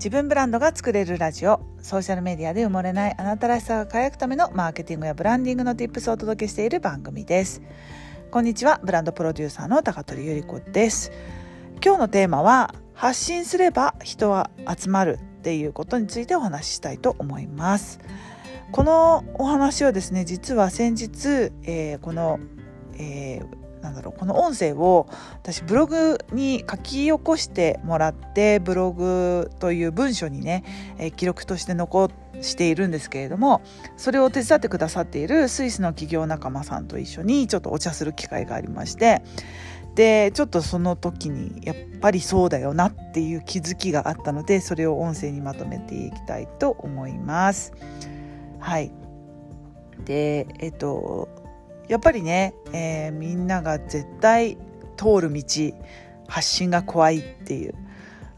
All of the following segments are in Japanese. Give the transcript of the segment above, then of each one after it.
自分ブランドが作れるラジオ。ソーシャルメディアで埋もれないあなたらしさが輝くためのマーケティングやブランディングの tips をお届けしている番組です。こんにちは。ブランドプロデューサーの高取ゆり子です。今日のテーマは発信すれば人は集まるっていうことについてお話ししたいと思います。このお話はですね実は先日、えー、この、えーなんだろうこの音声を私ブログに書き起こしてもらってブログという文書にね、え、記録として残しているんですけれどもそれを手伝ってくださっているスイスの企業仲間さんと一緒にちょっとお茶する機会がありましてでちょっとその時にやっぱりそうだよなっていう気づきがあったのでそれを音声にまとめていきたいと思います。はいでえっとやっぱりね、えー、みんなが絶対通る道発信が怖いっていう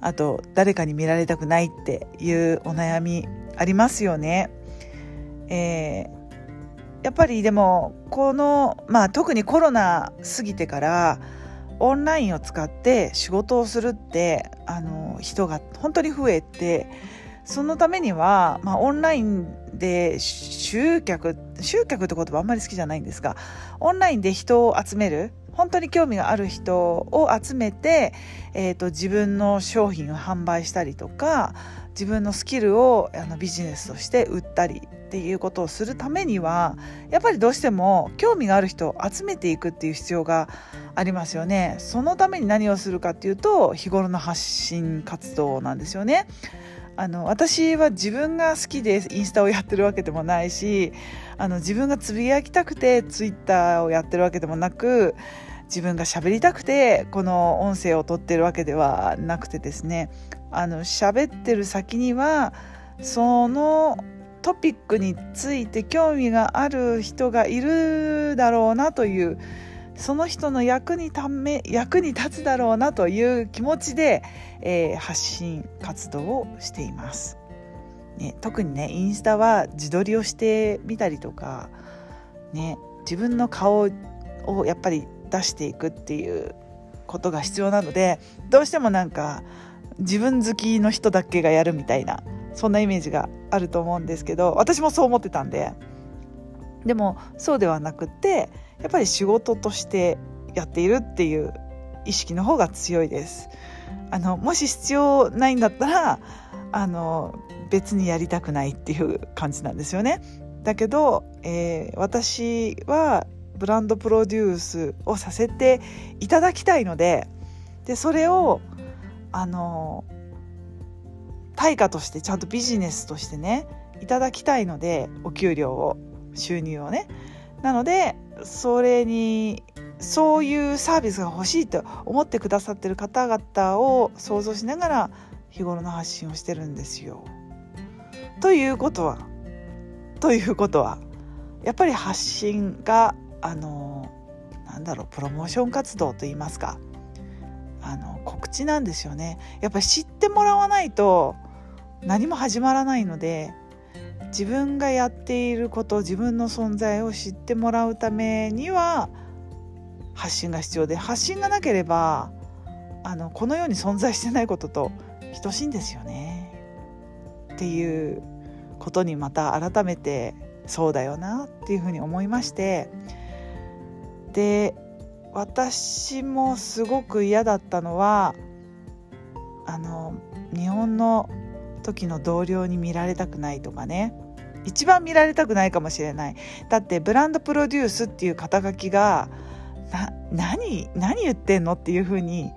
あと誰かに見られたくないっていうお悩みありますよね。えー、やっぱりでもこのまあ特にコロナ過ぎてからオンラインを使って仕事をするってあの人が本当に増えてそのためには、まあ、オンラインで集客集客って言葉あんまり好きじゃないんですがオンラインで人を集める本当に興味がある人を集めて、えーと、自分の商品を販売したりとか自分のスキルをあのビジネスとして売ったりっていうことをするためにはやっぱりどうしても興味がある人を集めていくっていう必要がありますよね。そのために何をするかっていうと日頃の発信活動なんですよね。あの私は自分が好きでインスタをやってるわけでもないしあの自分がつぶやきたくてツイッターをやってるわけでもなく自分が喋りたくてこの音声を撮ってるわけではなくてですねあの喋ってる先にはそのトピックについて興味がある人がいるだろうなというその人の役にため役に立つだろうなという気持ちで、えー、発信活動をしています。ね、特にねインスタは自撮りをしてみたりとか、ね、自分の顔をやっぱり出していくっていうことが必要なのでどうしてもなんか自分好きの人だけがやるみたいなそんなイメージがあると思うんですけど私もそう思ってたんででもそうではなくてやっぱり仕事としてやっているっていう意識の方が強いです。あのもし必要ないんだったらあの別にやりたくないっていう感じなんですよね。だけど、えー、私はブランドプロデュースをさせていただきたいのででそれをあの対価としてちゃんとビジネスとしてねいただきたいのでお給料を収入をねなのでそれにそういうサービスが欲しいと思ってくださってる方々を想像しながら日頃の発信をしてるんですよ。ということはということはやっぱり発信があのなんだろうプロモーション活動といいますかあの告知なんですよね。やっぱり知ってもらわないと何も始まらないので自分がやっていること自分の存在を知ってもらうためには発信が必要で発信がなければあのこの世に存在してないことと等しいんですよね。っていうことにまた改めてそうだよなっていうふうに思いまして。で私もすごく嫌だったのはあの日本の時の同僚に見られたくないとかね。一番見られたくないかもしれないだってブランドプロデュースっていう肩書きが何何言ってんのっていうふうに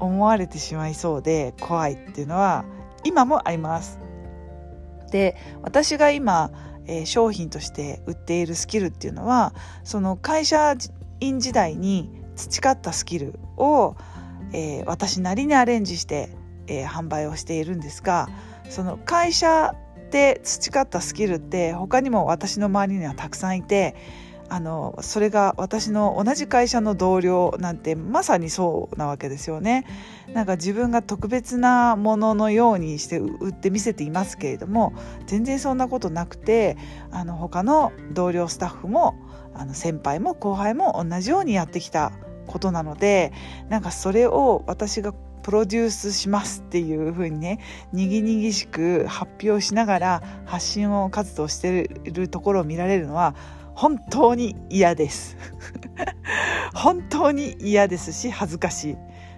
思われてしまいそうで怖いっていうのは今もあります。で私が今、えー、商品として売っているスキルっていうのはその会社員時代に培ったスキルを、えー、私なりにアレンジして、えー、販売をしているんですがその会社で培ったスキルって他にも私の周りにはたくさんいてあのそれが私の同じ会社の同僚なんてまさにそうなわけですよね。なんか自分が特別なもののようにして売って見せていますけれども全然そんなことなくてあの他の同僚スタッフもあの先輩も後輩も同じようにやってきたことなのでなんかそれを私がプロデュースしますっていう風にねにぎにぎしく発表しながら発信を活動しているところを見られるのは本当に嫌です。本当に嫌ですし恥ずかしい。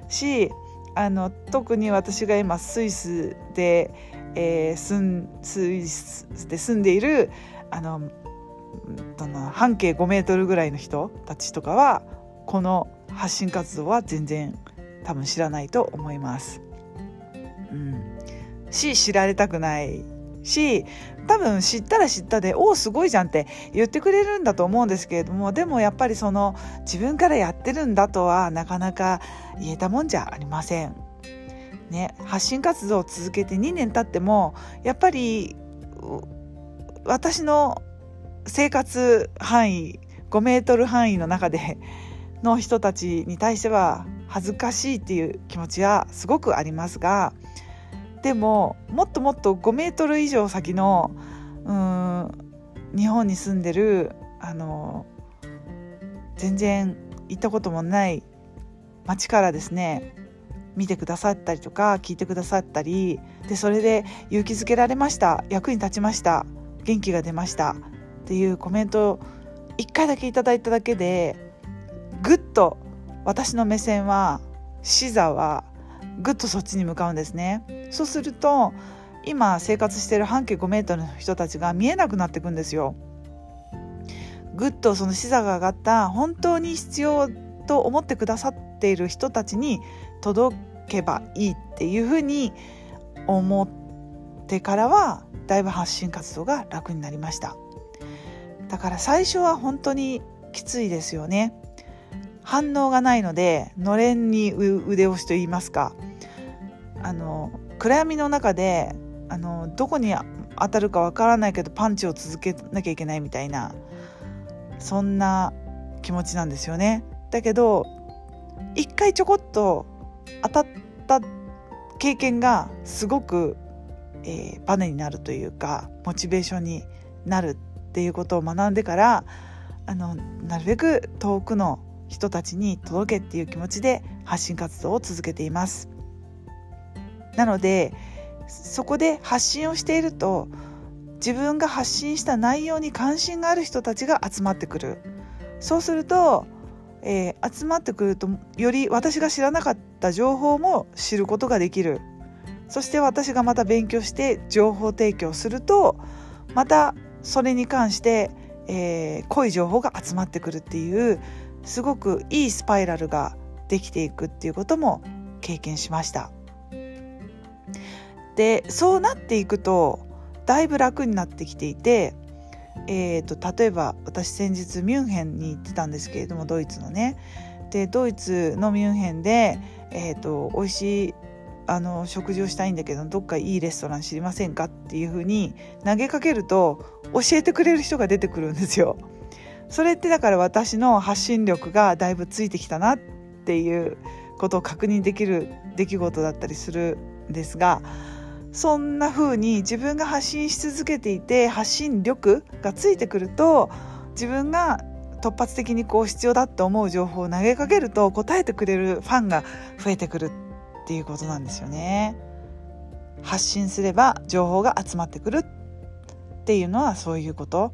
しあの特に私が今スイスで、えー、スンスイスで住んでいるあの半径5メートルぐらいの人たちとかはこの発信活動は全然多分知らないと思います。うん、し知られたくないし多分知ったら知ったで「おおすごいじゃん」って言ってくれるんだと思うんですけれどもでもやっぱりその自分からやってるんだとはなかなか言えたもんじゃありません。ね、発信活動を続けて2年経ってもやっぱり私の生活範囲5メートル範囲の中での人たちに対しては恥ずかしいっていう気持ちはすごくありますがでももっともっと5メートル以上先のうん日本に住んでるあの全然行ったこともない町からですね見てくださったりとか聞いてくださったりでそれで勇気づけられました役に立ちました元気が出ましたっていうコメントを1回だけいただいただけでぐっと私の目線は視座はぐっとそっちに向かうんですね。そうすると今生活している半径5メートルの人たちが見えなくなっていくんですよ。ぐっとその視座が上がった本当に必要と思ってくださっている人たちに届けばいいっていうふうに思ってからはだいぶ発信活動が楽になりました。だから最初は本当にきついですよね。反応がないのでのれんに腕押しと言いますかあの暗闇の中であのどこに当たるかわからないけどパンチを続けなきゃいけないみたいなそんな気持ちなんですよね。だけど一回ちょこっと当たった経験がすごく、えー、バネになるというかモチベーションになるっていうことを学んでからあのなるべく遠くの人たちに届けっていう気持ちで発信活動を続けています。なのでそこで発信をしていると自分が発信した内容に関心がある人たちが集まってくる。そうすると、えー、集まってくるとより私が知らなかった情報も知ることができる。そして私がまた勉強して情報提供するとまたそれに関して、えー、濃い情報が集まってくるっていうすごくいいスパイラルができていくっていうことも経験しました。でそうなっていくとだいぶ楽になってきていて、えーと、例えば私先日ミュンヘンに行ってたんですけれどもドイツのねでドイツのミュンヘンで、えーと、美味しいあの食事をしたいんだけどどっかいいレストラン知りませんかっていうふうに投げかけると教えてくれる人が出てくるんですよ。それってだから私の発信力がだいぶついてきたなっていうことを確認できる出来事だったりするんですがそんな風に自分が発信し続けていて発信力がついてくると自分が突発的にこう必要だって思う情報を投げかけると答えてくれるファンが増えてくるっていうことなんですよね。発信すれば情報が集まってくるっていうのはそういうこと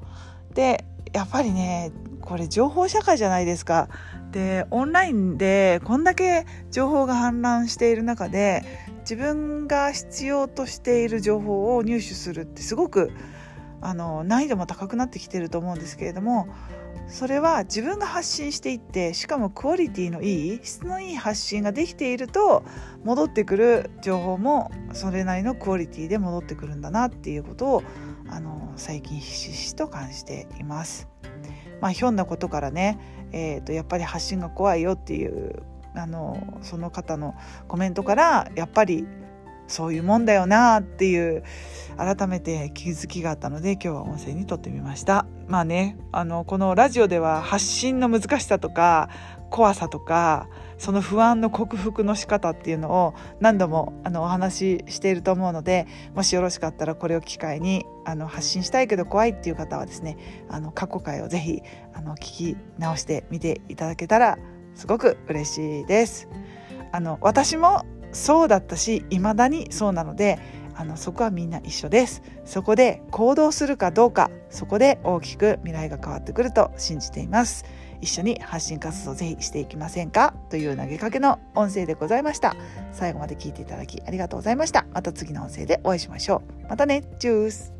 でやっぱりねこれ情報社会じゃないですか。でオンラインでこんだけ情報が氾濫している中で自分が必要としている情報を入手するってすごくあの難易度も高くなってきてると思うんですけれどもそれは自分が発信していってしかもクオリティのいい質のいい発信ができていると戻ってくる情報もそれなりのクオリティで戻ってくるんだなっていうことをあの最近ひしひしと感じています。まあ、ひょんなことからね、えー、とやっぱり発信が怖いよっていうあのその方のコメントからやっぱりそういうもんだよなっていう改めて気づきがあったので今日は音声に撮ってみましたまあねあのこのラジオでは発信の難しさとか怖さとかその不安の克服の仕方っていうのを何度もあのお話ししていると思うのでもしよろしかったらこれを機会にあの発信したいけど怖いっていう方はですねあの過去回をぜひあの聞き直してみていただけたらすごく嬉しいです。あの私もそうだったし未だにそうなのであのそこはみんな一緒ですそこで行動するかどうかそこで大きく未来が変わってくると信じています一緒に発信活動ぜひしていきませんか？という投げかけの音声でございました。最後まで聞いていただきありがとうございました。また次の音声でお会いしましょう。またね。チュース。